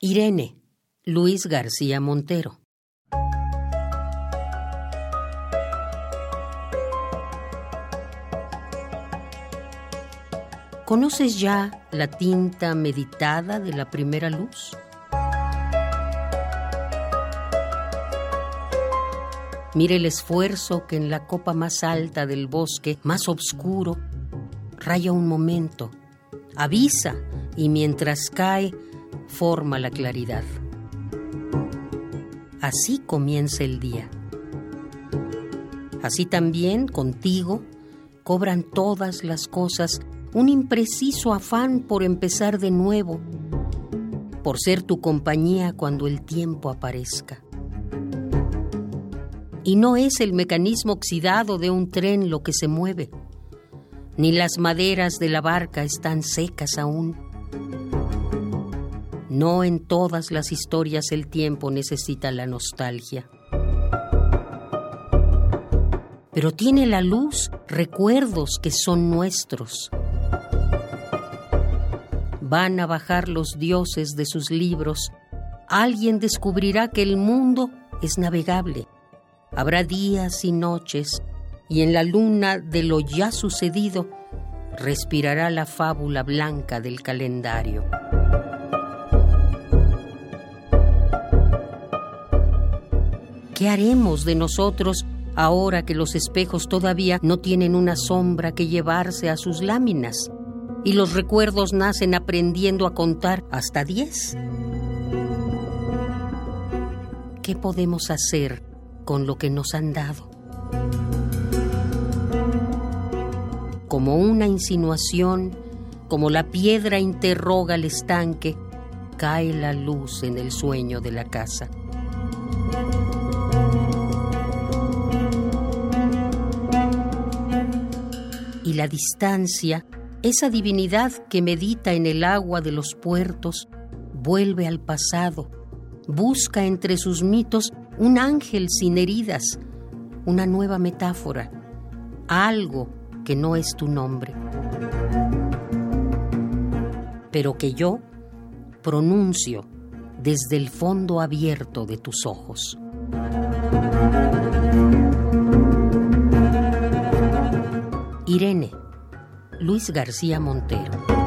Irene, Luis García Montero. ¿Conoces ya la tinta meditada de la primera luz? Mire el esfuerzo que en la copa más alta del bosque, más oscuro, raya un momento, avisa y mientras cae, forma la claridad. Así comienza el día. Así también contigo cobran todas las cosas un impreciso afán por empezar de nuevo, por ser tu compañía cuando el tiempo aparezca. Y no es el mecanismo oxidado de un tren lo que se mueve, ni las maderas de la barca están secas aún. No en todas las historias el tiempo necesita la nostalgia. Pero tiene la luz recuerdos que son nuestros. Van a bajar los dioses de sus libros. Alguien descubrirá que el mundo es navegable. Habrá días y noches y en la luna de lo ya sucedido respirará la fábula blanca del calendario. ¿Qué haremos de nosotros ahora que los espejos todavía no tienen una sombra que llevarse a sus láminas y los recuerdos nacen aprendiendo a contar hasta diez? ¿Qué podemos hacer con lo que nos han dado? Como una insinuación, como la piedra interroga el estanque, cae la luz en el sueño de la casa. Y la distancia, esa divinidad que medita en el agua de los puertos, vuelve al pasado, busca entre sus mitos un ángel sin heridas, una nueva metáfora, algo que no es tu nombre, pero que yo pronuncio desde el fondo abierto de tus ojos. Irene, Luis García Montero.